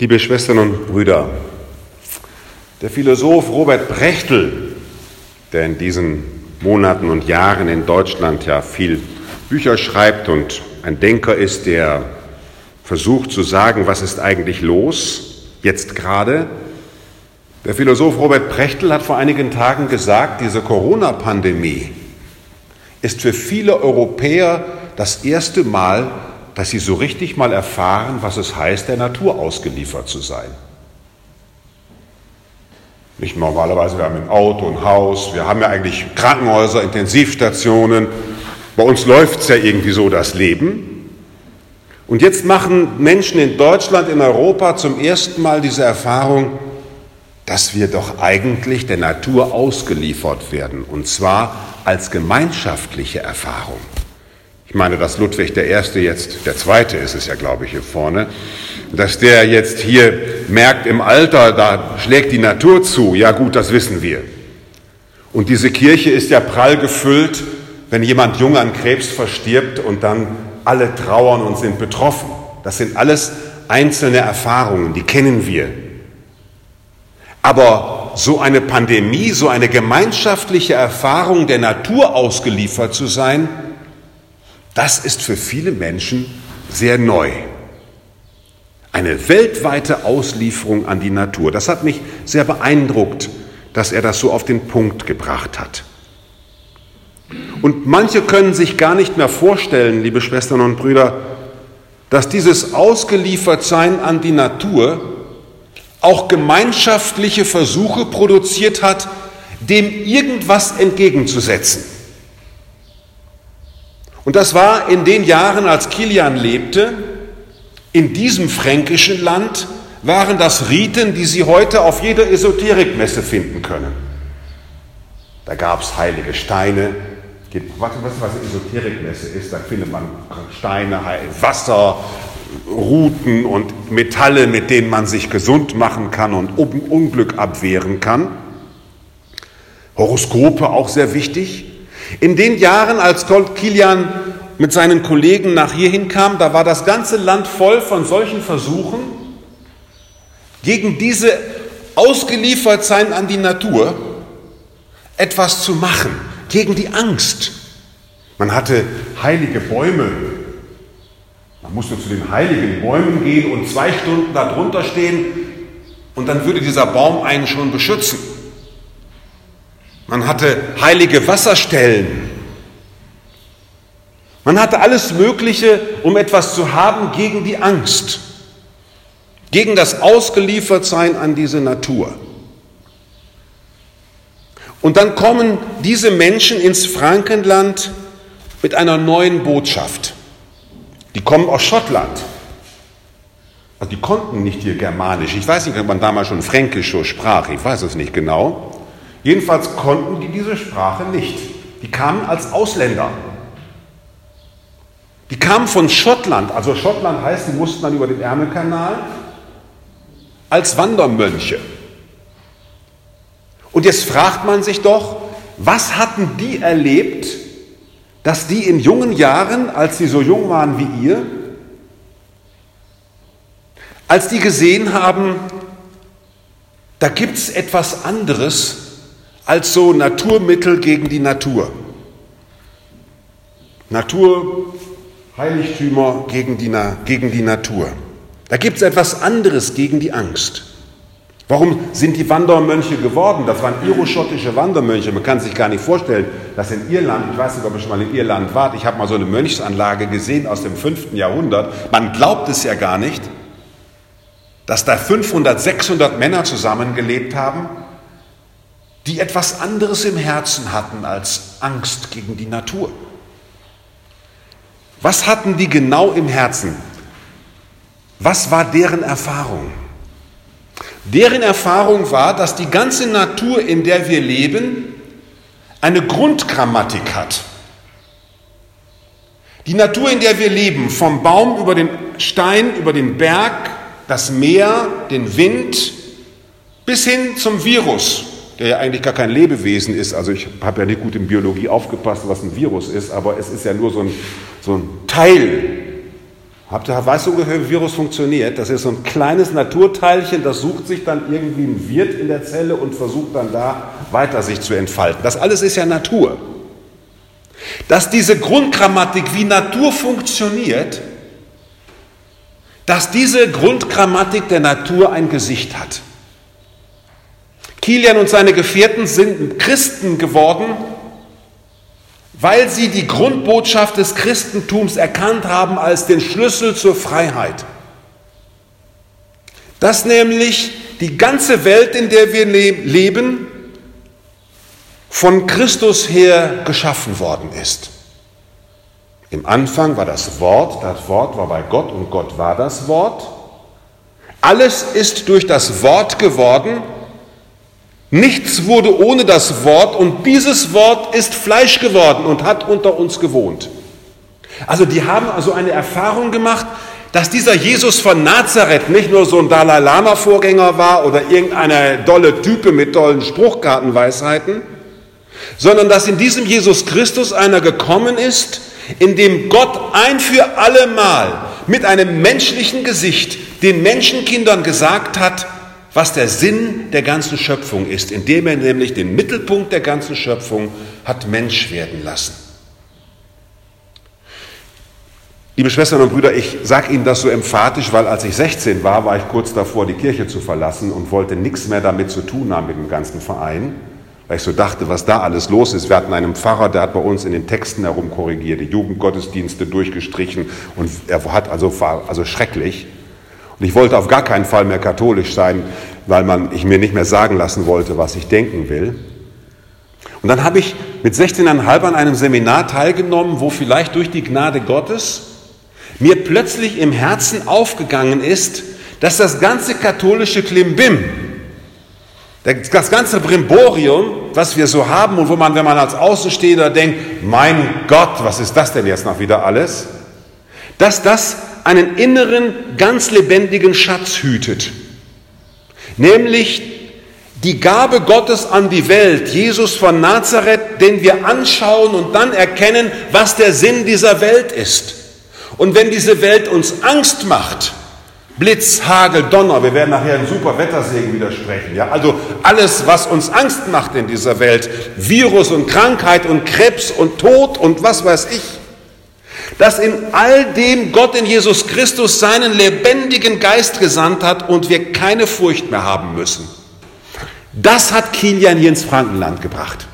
Liebe Schwestern und Brüder, der Philosoph Robert Brechtel, der in diesen Monaten und Jahren in Deutschland ja viel Bücher schreibt und ein Denker ist, der versucht zu sagen, was ist eigentlich los, jetzt gerade. Der Philosoph Robert Brechtel hat vor einigen Tagen gesagt, diese Corona-Pandemie ist für viele Europäer das erste Mal, dass sie so richtig mal erfahren, was es heißt, der Natur ausgeliefert zu sein. Nicht normalerweise, wir haben ein Auto, ein Haus, wir haben ja eigentlich Krankenhäuser, Intensivstationen. Bei uns läuft es ja irgendwie so das Leben. Und jetzt machen Menschen in Deutschland, in Europa zum ersten Mal diese Erfahrung, dass wir doch eigentlich der Natur ausgeliefert werden, und zwar als gemeinschaftliche Erfahrung. Ich meine, dass Ludwig der Erste jetzt, der Zweite ist es ja, glaube ich, hier vorne, dass der jetzt hier merkt, im Alter, da schlägt die Natur zu. Ja gut, das wissen wir. Und diese Kirche ist ja prall gefüllt, wenn jemand jung an Krebs verstirbt und dann alle trauern und sind betroffen. Das sind alles einzelne Erfahrungen, die kennen wir. Aber so eine Pandemie, so eine gemeinschaftliche Erfahrung der Natur ausgeliefert zu sein, das ist für viele Menschen sehr neu. Eine weltweite Auslieferung an die Natur. Das hat mich sehr beeindruckt, dass er das so auf den Punkt gebracht hat. Und manche können sich gar nicht mehr vorstellen, liebe Schwestern und Brüder, dass dieses Ausgeliefertsein an die Natur auch gemeinschaftliche Versuche produziert hat, dem irgendwas entgegenzusetzen. Und das war in den Jahren, als Kilian lebte, in diesem fränkischen Land, waren das Riten, die Sie heute auf jeder Esoterikmesse finden können. Da gab es heilige Steine. Was, was, was Esoterikmesse ist, da findet man Steine, Wasser, Ruten und Metalle, mit denen man sich gesund machen kann und Unglück abwehren kann. Horoskope auch sehr wichtig. In den Jahren, als Kilian mit seinen Kollegen nach hierhin kam, da war das ganze Land voll von solchen Versuchen, gegen diese Ausgeliefertsein an die Natur etwas zu machen, gegen die Angst. Man hatte heilige Bäume. Man musste zu den heiligen Bäumen gehen und zwei Stunden darunter stehen und dann würde dieser Baum einen schon beschützen. Man hatte heilige Wasserstellen. Man hatte alles Mögliche, um etwas zu haben gegen die Angst, gegen das Ausgeliefertsein an diese Natur. Und dann kommen diese Menschen ins Frankenland mit einer neuen Botschaft. Die kommen aus Schottland. Also die konnten nicht hier Germanisch. Ich weiß nicht, ob man damals schon Fränkisch so sprach. Ich weiß es nicht genau. Jedenfalls konnten die diese Sprache nicht. Die kamen als Ausländer. Die kamen von Schottland, also Schottland heißt, die mussten dann über den Ärmelkanal als Wandermönche. Und jetzt fragt man sich doch, was hatten die erlebt, dass die in jungen Jahren, als sie so jung waren wie ihr, als die gesehen haben, da gibt es etwas anderes als so Naturmittel gegen die Natur. Natur, Heiligtümer gegen die, gegen die Natur. Da gibt es etwas anderes gegen die Angst. Warum sind die Wandermönche geworden? Das waren iroschottische Wandermönche. Man kann sich gar nicht vorstellen, dass in Irland, ich weiß nicht, ob ihr schon mal in Irland wart, ich habe mal so eine Mönchsanlage gesehen aus dem 5. Jahrhundert. Man glaubt es ja gar nicht, dass da 500, 600 Männer zusammengelebt haben die etwas anderes im Herzen hatten als Angst gegen die Natur. Was hatten die genau im Herzen? Was war deren Erfahrung? Deren Erfahrung war, dass die ganze Natur, in der wir leben, eine Grundgrammatik hat. Die Natur, in der wir leben, vom Baum über den Stein, über den Berg, das Meer, den Wind, bis hin zum Virus, der ja eigentlich gar kein Lebewesen ist. Also ich habe ja nicht gut in Biologie aufgepasst, was ein Virus ist, aber es ist ja nur so ein, so ein Teil Habt ihr, weißt du ungefähr, wie ein Virus funktioniert? Das ist so ein kleines Naturteilchen, das sucht sich dann irgendwie ein Wirt in der Zelle und versucht dann da weiter sich zu entfalten. Das alles ist ja Natur. Dass diese Grundgrammatik wie Natur funktioniert, dass diese Grundgrammatik der Natur ein Gesicht hat. Kilian und seine Gefährten sind Christen geworden, weil sie die Grundbotschaft des Christentums erkannt haben als den Schlüssel zur Freiheit. Dass nämlich die ganze Welt, in der wir leben, von Christus her geschaffen worden ist. Im Anfang war das Wort, das Wort war bei Gott und Gott war das Wort. Alles ist durch das Wort geworden. Nichts wurde ohne das Wort und dieses Wort ist Fleisch geworden und hat unter uns gewohnt. Also die haben also eine Erfahrung gemacht, dass dieser Jesus von Nazareth nicht nur so ein Dalai Lama Vorgänger war oder irgendeine dolle Type mit tollen Spruchkartenweisheiten, sondern dass in diesem Jesus Christus einer gekommen ist, in dem Gott ein für allemal mit einem menschlichen Gesicht den Menschenkindern gesagt hat, was der Sinn der ganzen Schöpfung ist, indem er nämlich den Mittelpunkt der ganzen Schöpfung hat Mensch werden lassen. Liebe Schwestern und Brüder, ich sage Ihnen das so emphatisch, weil als ich 16 war, war ich kurz davor, die Kirche zu verlassen und wollte nichts mehr damit zu tun haben mit dem ganzen Verein weil ich so dachte, was da alles los ist. Wir hatten einen Pfarrer, der hat bei uns in den Texten herumkorrigiert, die Jugendgottesdienste durchgestrichen und er hat also, also schrecklich. Und ich wollte auf gar keinen Fall mehr katholisch sein, weil man, ich mir nicht mehr sagen lassen wollte, was ich denken will. Und dann habe ich mit 16,5 an einem Seminar teilgenommen, wo vielleicht durch die Gnade Gottes mir plötzlich im Herzen aufgegangen ist, dass das ganze katholische Klimbim, das ganze Brimborium, was wir so haben und wo man, wenn man als Außenstehender denkt, mein Gott, was ist das denn jetzt noch wieder alles? Dass das einen inneren, ganz lebendigen Schatz hütet. Nämlich die Gabe Gottes an die Welt, Jesus von Nazareth, den wir anschauen und dann erkennen, was der Sinn dieser Welt ist. Und wenn diese Welt uns Angst macht, Blitz, Hagel, Donner. Wir werden nachher einen super Wettersegen widersprechen. Ja? Also alles, was uns Angst macht in dieser Welt, Virus und Krankheit und Krebs und Tod und was weiß ich, dass in all dem Gott in Jesus Christus seinen lebendigen Geist gesandt hat und wir keine Furcht mehr haben müssen. Das hat Kilian hier ins Frankenland gebracht.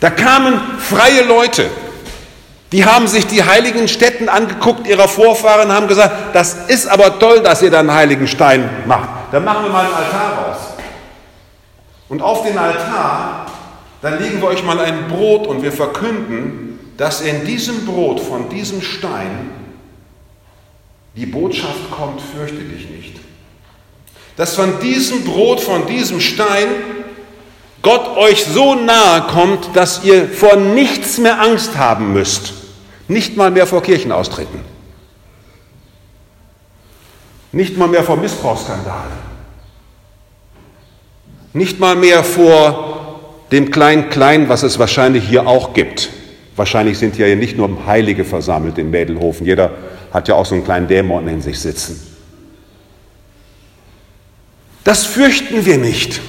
Da kamen freie Leute, die haben sich die heiligen Stätten angeguckt ihrer Vorfahren, haben gesagt, das ist aber toll, dass ihr da einen heiligen Stein macht. Dann machen wir mal einen Altar raus. Und auf den Altar, dann legen wir euch mal ein Brot und wir verkünden, dass in diesem Brot von diesem Stein die Botschaft kommt, fürchte dich nicht. Dass von diesem Brot, von diesem Stein Gott euch so nahe kommt, dass ihr vor nichts mehr Angst haben müsst. Nicht mal mehr vor Kirchenaustritten. Nicht mal mehr vor Missbrauchsskandalen. Nicht mal mehr vor dem Klein-Klein, was es wahrscheinlich hier auch gibt. Wahrscheinlich sind hier nicht nur Heilige versammelt in Mädelhofen. Jeder hat ja auch so einen kleinen Dämon in sich sitzen. Das fürchten wir nicht.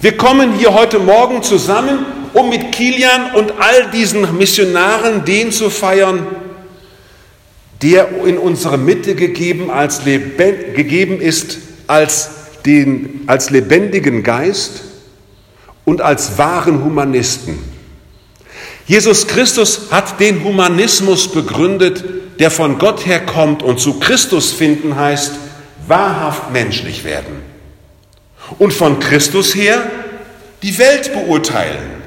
Wir kommen hier heute Morgen zusammen, um mit Kilian und all diesen Missionaren den zu feiern, der in unsere Mitte gegeben, als gegeben ist als, den, als lebendigen Geist und als wahren Humanisten. Jesus Christus hat den Humanismus begründet, der von Gott herkommt und zu Christus finden heißt, wahrhaft menschlich werden und von Christus her die Welt beurteilen.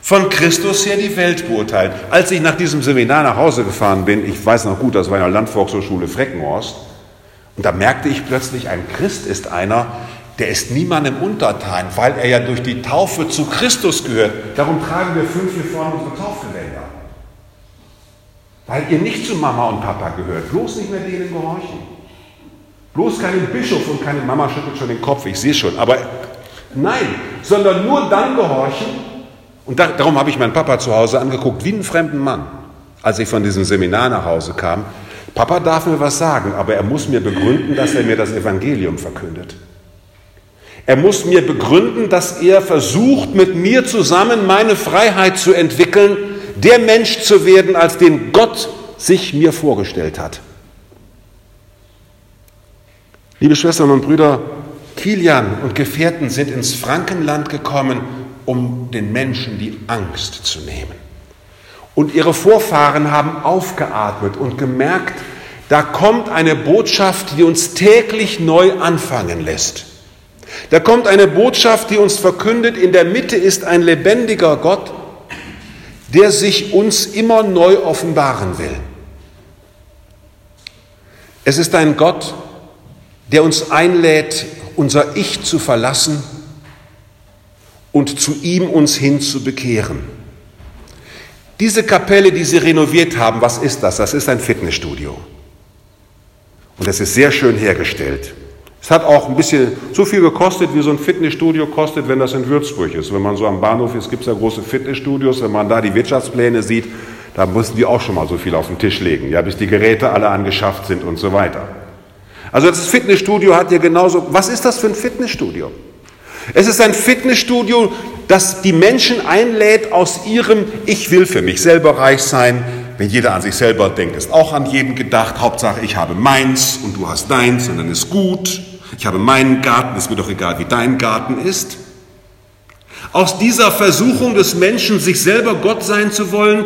Von Christus her die Welt beurteilen. Als ich nach diesem Seminar nach Hause gefahren bin, ich weiß noch gut, das war in der Landvolkshochschule Freckenhorst, und da merkte ich plötzlich, ein Christ ist einer, der ist niemandem untertan, weil er ja durch die Taufe zu Christus gehört. Darum tragen wir fünf hier vorne unsere Taufgewänder. Weil ihr nicht zu Mama und Papa gehört. Bloß nicht mehr denen gehorchen. Bloß keinen Bischof und keine Mama schüttelt schon den Kopf, ich sehe schon. Aber nein, sondern nur dann gehorchen. Und da, darum habe ich meinen Papa zu Hause angeguckt, wie einen fremden Mann, als ich von diesem Seminar nach Hause kam. Papa darf mir was sagen, aber er muss mir begründen, dass er mir das Evangelium verkündet. Er muss mir begründen, dass er versucht, mit mir zusammen meine Freiheit zu entwickeln, der Mensch zu werden, als den Gott sich mir vorgestellt hat. Liebe Schwestern und Brüder, Kilian und Gefährten sind ins Frankenland gekommen, um den Menschen die Angst zu nehmen. Und ihre Vorfahren haben aufgeatmet und gemerkt, da kommt eine Botschaft, die uns täglich neu anfangen lässt. Da kommt eine Botschaft, die uns verkündet, in der Mitte ist ein lebendiger Gott, der sich uns immer neu offenbaren will. Es ist ein Gott, der uns einlädt, unser Ich zu verlassen und zu ihm uns hin zu bekehren. Diese Kapelle, die Sie renoviert haben, was ist das? Das ist ein Fitnessstudio. Und es ist sehr schön hergestellt. Es hat auch ein bisschen so viel gekostet, wie so ein Fitnessstudio kostet, wenn das in Würzburg ist. Wenn man so am Bahnhof ist, gibt es ja große Fitnessstudios. Wenn man da die Wirtschaftspläne sieht, da müssen die auch schon mal so viel auf den Tisch legen, ja, bis die Geräte alle angeschafft sind und so weiter. Also das Fitnessstudio hat ja genauso, was ist das für ein Fitnessstudio? Es ist ein Fitnessstudio, das die Menschen einlädt aus ihrem Ich will für mich selber reich sein. Wenn jeder an sich selber denkt, ist auch an jeden gedacht. Hauptsache, ich habe meins und du hast deins und dann ist gut. Ich habe meinen Garten, ist mir doch egal, wie dein Garten ist. Aus dieser Versuchung des Menschen, sich selber Gott sein zu wollen,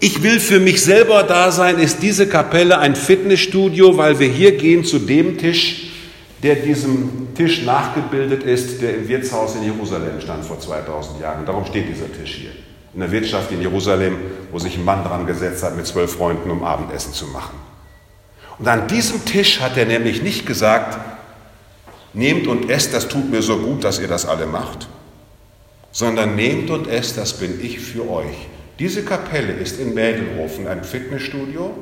ich will für mich selber da sein, ist diese Kapelle ein Fitnessstudio, weil wir hier gehen zu dem Tisch, der diesem Tisch nachgebildet ist, der im Wirtshaus in Jerusalem stand vor 2000 Jahren. Darum steht dieser Tisch hier. In der Wirtschaft in Jerusalem, wo sich ein Mann dran gesetzt hat, mit zwölf Freunden um Abendessen zu machen. Und an diesem Tisch hat er nämlich nicht gesagt, nehmt und esst, das tut mir so gut, dass ihr das alle macht, sondern nehmt und esst, das bin ich für euch. Diese Kapelle ist in Mädelhofen ein Fitnessstudio,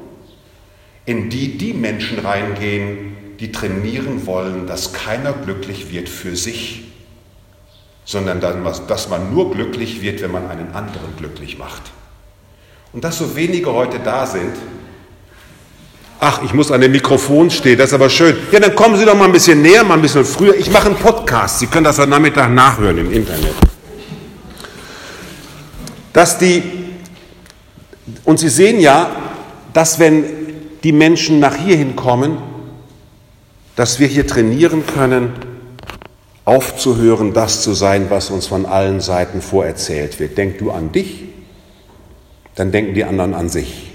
in die die Menschen reingehen, die trainieren wollen, dass keiner glücklich wird für sich, sondern dass man nur glücklich wird, wenn man einen anderen glücklich macht. Und dass so wenige heute da sind, ach, ich muss an dem Mikrofon stehen, das ist aber schön. Ja, dann kommen Sie doch mal ein bisschen näher, mal ein bisschen früher. Ich mache einen Podcast, Sie können das heute Nachmittag nachhören im Internet. Dass die und Sie sehen ja, dass wenn die Menschen nach hierhin kommen, dass wir hier trainieren können, aufzuhören, das zu sein, was uns von allen Seiten vorerzählt wird. Denk du an dich, dann denken die anderen an sich.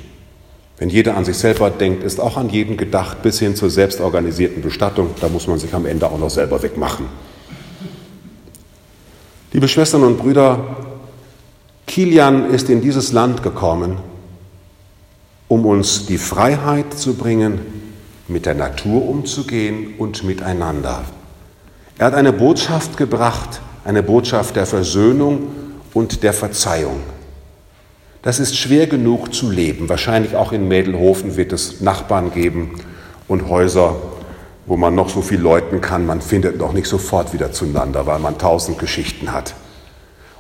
Wenn jeder an sich selber denkt, ist auch an jeden gedacht, bis hin zur selbstorganisierten Bestattung. Da muss man sich am Ende auch noch selber wegmachen. Liebe Schwestern und Brüder, Kilian ist in dieses Land gekommen, um uns die Freiheit zu bringen, mit der Natur umzugehen und miteinander. Er hat eine Botschaft gebracht, eine Botschaft der Versöhnung und der Verzeihung. Das ist schwer genug zu leben. Wahrscheinlich auch in Mädelhofen wird es Nachbarn geben und Häuser, wo man noch so viel läuten kann. Man findet noch nicht sofort wieder zueinander, weil man tausend Geschichten hat.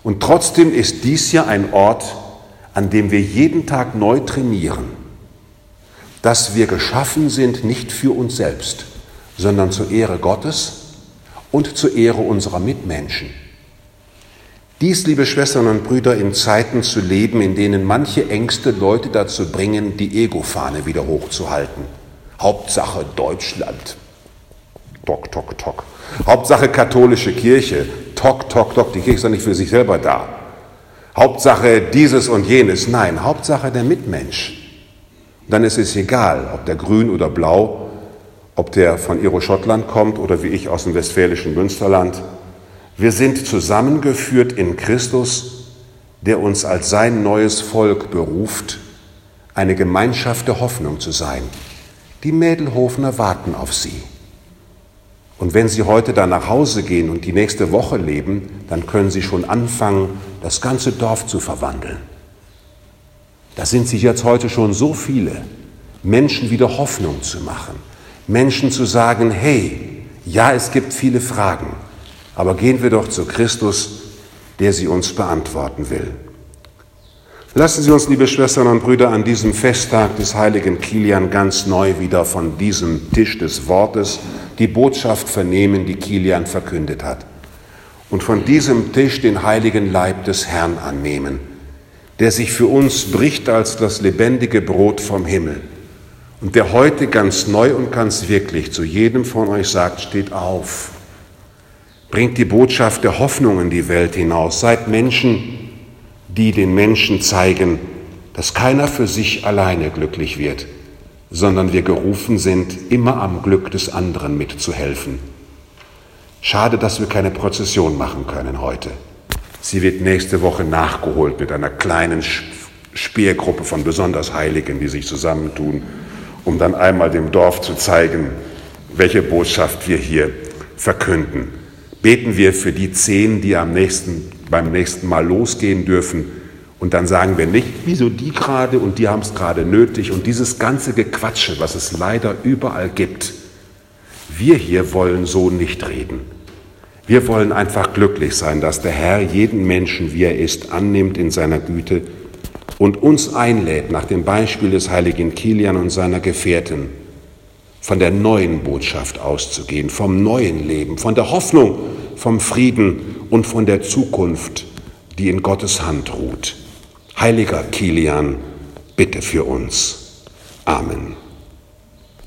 Und trotzdem ist dies ja ein Ort, an dem wir jeden Tag neu trainieren, dass wir geschaffen sind nicht für uns selbst, sondern zur Ehre Gottes und zur Ehre unserer Mitmenschen. Dies, liebe Schwestern und Brüder, in Zeiten zu leben, in denen manche Ängste Leute dazu bringen, die Ego-Fahne wieder hochzuhalten. Hauptsache Deutschland. Tok, tok, tok. Hauptsache katholische Kirche. Tok, tok, tok. Die Kirche ist doch nicht für sich selber da. Hauptsache dieses und jenes. Nein, Hauptsache der Mitmensch. Dann ist es egal, ob der grün oder blau, ob der von Iro-Schottland kommt oder wie ich aus dem westfälischen Münsterland. Wir sind zusammengeführt in Christus, der uns als sein neues Volk beruft, eine Gemeinschaft der Hoffnung zu sein. Die Mädelhofner warten auf sie. Und wenn Sie heute dann nach Hause gehen und die nächste Woche leben, dann können Sie schon anfangen, das ganze Dorf zu verwandeln. Da sind sich jetzt heute schon so viele, Menschen wieder Hoffnung zu machen, Menschen zu sagen, hey, ja, es gibt viele Fragen, aber gehen wir doch zu Christus, der sie uns beantworten will. Lassen Sie uns, liebe Schwestern und Brüder, an diesem Festtag des heiligen Kilian ganz neu wieder von diesem Tisch des Wortes die Botschaft vernehmen, die Kilian verkündet hat. Und von diesem Tisch den heiligen Leib des Herrn annehmen, der sich für uns bricht als das lebendige Brot vom Himmel und der heute ganz neu und ganz wirklich zu jedem von euch sagt, steht auf, bringt die Botschaft der Hoffnung in die Welt hinaus, seid Menschen, die den Menschen zeigen, dass keiner für sich alleine glücklich wird, sondern wir gerufen sind, immer am Glück des anderen mitzuhelfen. Schade, dass wir keine Prozession machen können heute. Sie wird nächste Woche nachgeholt mit einer kleinen Speergruppe von besonders Heiligen, die sich zusammentun, um dann einmal dem Dorf zu zeigen, welche Botschaft wir hier verkünden. Beten wir für die zehn, die am nächsten beim nächsten Mal losgehen dürfen. Und dann sagen wir nicht, wieso die gerade und die haben es gerade nötig und dieses ganze Gequatsche, was es leider überall gibt. Wir hier wollen so nicht reden. Wir wollen einfach glücklich sein, dass der Herr jeden Menschen, wie er ist, annimmt in seiner Güte und uns einlädt, nach dem Beispiel des heiligen Kilian und seiner Gefährten, von der neuen Botschaft auszugehen, vom neuen Leben, von der Hoffnung, vom Frieden und von der Zukunft, die in Gottes Hand ruht. Heiliger Kilian, bitte für uns. Amen.